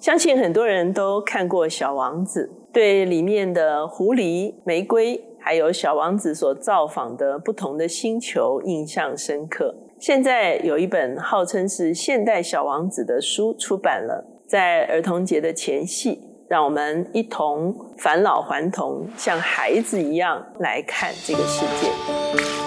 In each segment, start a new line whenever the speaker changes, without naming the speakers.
相信很多人都看过《小王子》，对里面的狐狸、玫瑰，还有小王子所造访的不同的星球印象深刻。现在有一本号称是现代小王子的书出版了，在儿童节的前夕，让我们一同返老还童，像孩子一样来看这个世界。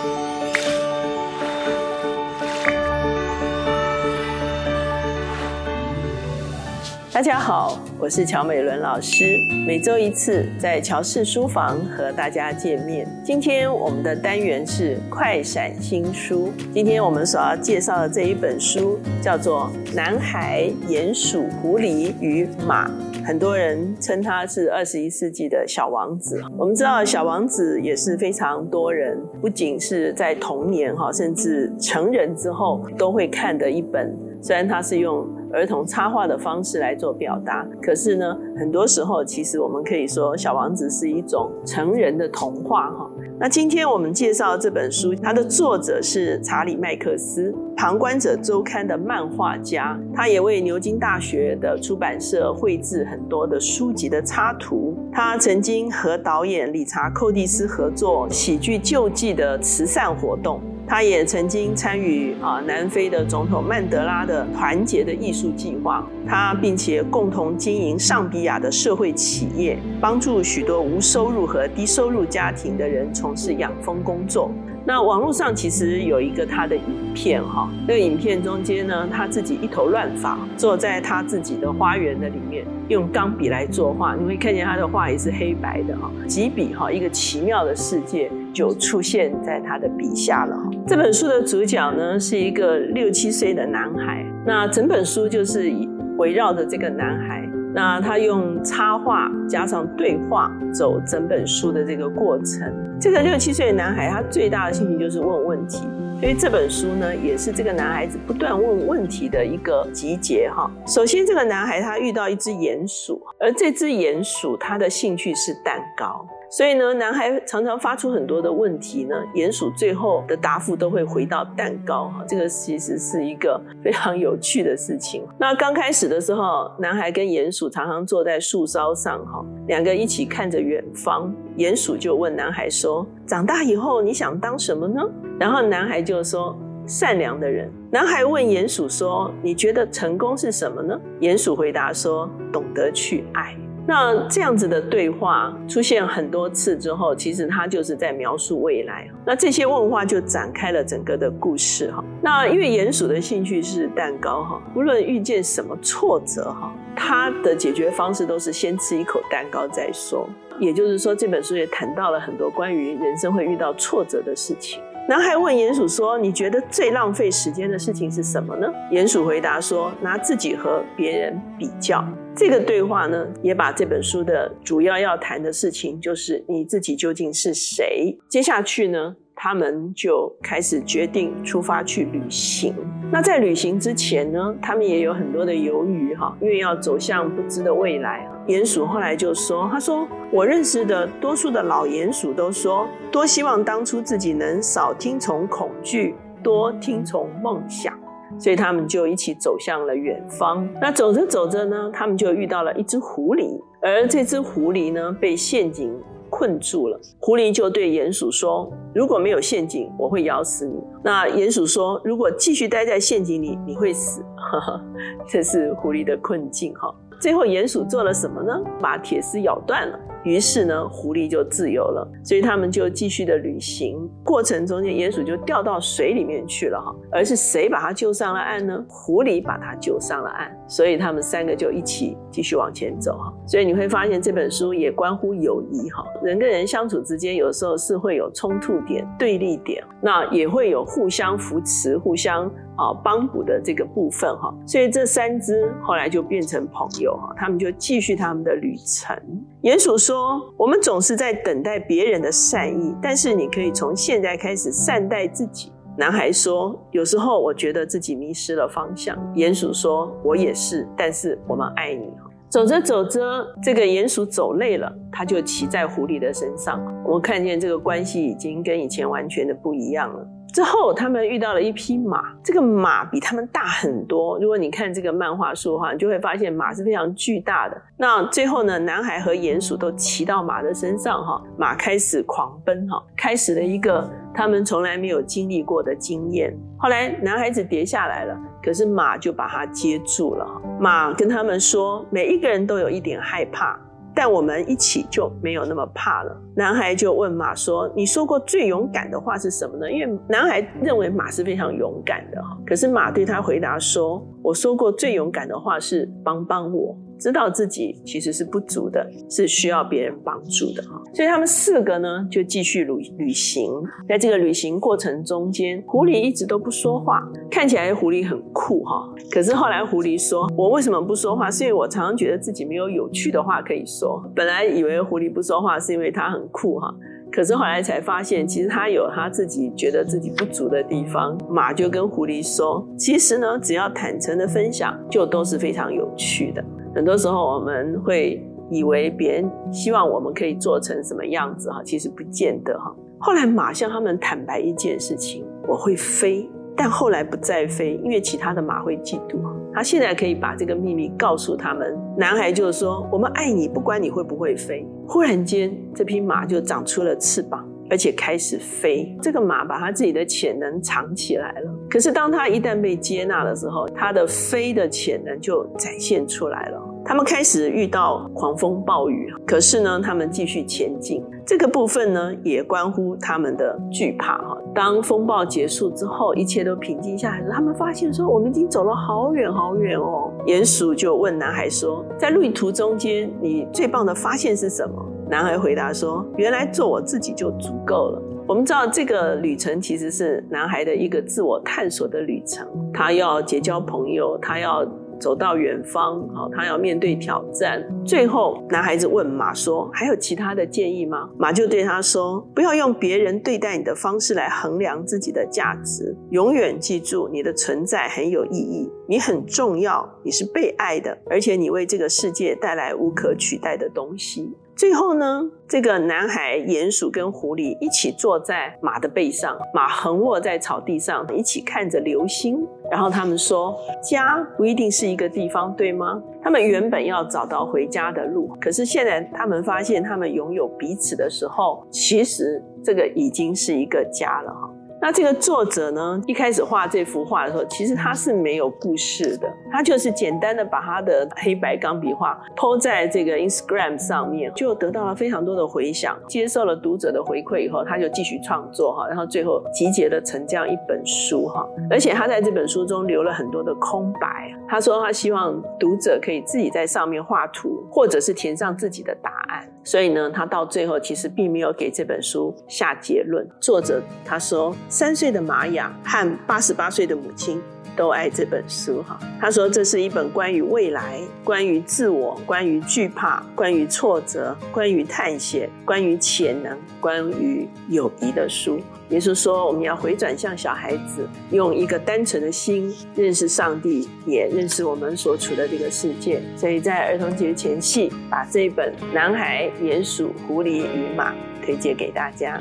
大家好，我是乔美伦老师，每周一次在乔氏书房和大家见面。今天我们的单元是快闪新书，今天我们所要介绍的这一本书叫做《男孩、鼹鼠、狐狸与马》，很多人称它是二十一世纪的小王子。我们知道小王子也是非常多人，不仅是在童年哈，甚至成人之后都会看的一本，虽然它是用。儿童插画的方式来做表达，可是呢，很多时候其实我们可以说，《小王子》是一种成人的童话哈。那今天我们介绍这本书，它的作者是查理·麦克斯，《旁观者周刊》的漫画家，他也为牛津大学的出版社绘制很多的书籍的插图。他曾经和导演理查·寇蒂斯合作喜剧救济的慈善活动。他也曾经参与啊南非的总统曼德拉的团结的艺术计划，他并且共同经营上比亚的社会企业，帮助许多无收入和低收入家庭的人从事养蜂工作。那网络上其实有一个他的影片哈，那个影片中间呢，他自己一头乱发，坐在他自己的花园的里面，用钢笔来作画，你会看见他的画也是黑白的哈，几笔哈，一个奇妙的世界就出现在他的笔下了哈。这本书的主角呢是一个六七岁的男孩，那整本书就是围绕着这个男孩。那他用插画加上对话走整本书的这个过程。这个六七岁的男孩，他最大的兴趣就是问问题，所以这本书呢，也是这个男孩子不断问问题的一个集结哈。首先，这个男孩他遇到一只鼹鼠，而这只鼹鼠他的兴趣是蛋糕。所以呢，男孩常常发出很多的问题呢，鼹鼠最后的答复都会回到蛋糕哈，这个其实是一个非常有趣的事情。那刚开始的时候，男孩跟鼹鼠常常坐在树梢上哈，两个一起看着远方。鼹鼠就问男孩说：“长大以后你想当什么呢？”然后男孩就说：“善良的人。”男孩问鼹鼠说：“你觉得成功是什么呢？”鼹鼠回答说：“懂得去爱。”那这样子的对话出现很多次之后，其实他就是在描述未来。那这些问话就展开了整个的故事哈。那因为鼹鼠的兴趣是蛋糕哈，无论遇见什么挫折哈，他的解决方式都是先吃一口蛋糕再说。也就是说，这本书也谈到了很多关于人生会遇到挫折的事情。男孩问鼹鼠说：“你觉得最浪费时间的事情是什么呢？”鼹鼠回答说：“拿自己和别人比较。”这个对话呢，也把这本书的主要要谈的事情，就是你自己究竟是谁。接下去呢？他们就开始决定出发去旅行。那在旅行之前呢，他们也有很多的犹豫哈，因为要走向不知的未来。鼹鼠后来就说：“他说我认识的多数的老鼹鼠都说，多希望当初自己能少听从恐惧，多听从梦想。所以他们就一起走向了远方。那走着走着呢，他们就遇到了一只狐狸，而这只狐狸呢，被陷阱。”困住了，狐狸就对鼹鼠说：“如果没有陷阱，我会咬死你。”那鼹鼠说：“如果继续待在陷阱里，你会死。”这是狐狸的困境哈。最后，鼹鼠做了什么呢？把铁丝咬断了。于是呢，狐狸就自由了，所以他们就继续的旅行。过程中间，鼹鼠就掉到水里面去了哈。而是谁把它救上了岸呢？狐狸把它救上了岸。所以他们三个就一起继续往前走哈。所以你会发现这本书也关乎友谊哈。人跟人相处之间，有时候是会有冲突点、对立点，那也会有互相扶持、互相。啊，帮补的这个部分哈，所以这三只后来就变成朋友哈，他们就继续他们的旅程。鼹鼠说说：“我们总是在等待别人的善意，但是你可以从现在开始善待自己。”男孩说：“有时候我觉得自己迷失了方向。”鼹鼠说：“我也是，但是我们爱你。”走着走着，这个鼹鼠走累了，他就骑在狐狸的身上。我看见这个关系已经跟以前完全的不一样了。之后，他们遇到了一匹马，这个马比他们大很多。如果你看这个漫画书的话，你就会发现马是非常巨大的。那最后呢，男孩和鼹鼠都骑到马的身上，哈，马开始狂奔，哈，开始了一个他们从来没有经历过的经验。后来男孩子跌下来了，可是马就把他接住了。马跟他们说，每一个人都有一点害怕。但我们一起就没有那么怕了。男孩就问马说：“你说过最勇敢的话是什么呢？”因为男孩认为马是非常勇敢的。可是马对他回答说：“我说过最勇敢的话是帮帮我。”知道自己其实是不足的，是需要别人帮助的哈。所以他们四个呢，就继续旅旅行。在这个旅行过程中间，狐狸一直都不说话，看起来狐狸很酷哈。可是后来狐狸说：“我为什么不说话？是因为我常常觉得自己没有有趣的话可以说。本来以为狐狸不说话是因为它很酷哈。”可是后来才发现，其实他有他自己觉得自己不足的地方。马就跟狐狸说：“其实呢，只要坦诚的分享，就都是非常有趣的。很多时候我们会以为别人希望我们可以做成什么样子哈，其实不见得哈。”后来马向他们坦白一件事情：“我会飞。”但后来不再飞，因为其他的马会嫉妒。他现在可以把这个秘密告诉他们。男孩就说：“我们爱你，不管你会不会飞。”忽然间，这匹马就长出了翅膀，而且开始飞。这个马把他自己的潜能藏起来了。可是，当他一旦被接纳的时候，他的飞的潜能就展现出来了。他们开始遇到狂风暴雨，可是呢，他们继续前进。这个部分呢，也关乎他们的惧怕哈。当风暴结束之后，一切都平静下来时，他们发现说：“我们已经走了好远好远哦。”鼹鼠就问男孩说：“在旅途中间，你最棒的发现是什么？”男孩回答说：“原来做我自己就足够了。”我们知道，这个旅程其实是男孩的一个自我探索的旅程。他要结交朋友，他要。走到远方，好，他要面对挑战。最后，男孩子问马说：“还有其他的建议吗？”马就对他说：“不要用别人对待你的方式来衡量自己的价值。永远记住，你的存在很有意义，你很重要，你是被爱的，而且你为这个世界带来无可取代的东西。”最后呢，这个男孩、鼹鼠跟狐狸一起坐在马的背上，马横卧在草地上，一起看着流星。然后他们说：“家不一定是一个地方，对吗？”他们原本要找到回家的路，可是现在他们发现，他们拥有彼此的时候，其实这个已经是一个家了，哈。那这个作者呢，一开始画这幅画的时候，其实他是没有故事的，他就是简单的把他的黑白钢笔画抛在这个 Instagram 上面，就得到了非常多的回响，接受了读者的回馈以后，他就继续创作哈，然后最后集结了成这样一本书哈，而且他在这本书中留了很多的空白，他说他希望读者可以自己在上面画图，或者是填上自己的答所以呢，他到最后其实并没有给这本书下结论。作者他说。三岁的玛雅和八十八岁的母亲都爱这本书哈。他说这是一本关于未来、关于自我、关于惧怕、关于挫折、关于探险、关于潜能、关于友谊的书。耶稣说，我们要回转向小孩子，用一个单纯的心认识上帝，也认识我们所处的这个世界。所以在儿童节前夕，把这本《男孩、鼹鼠、狐狸与马》推荐给大家。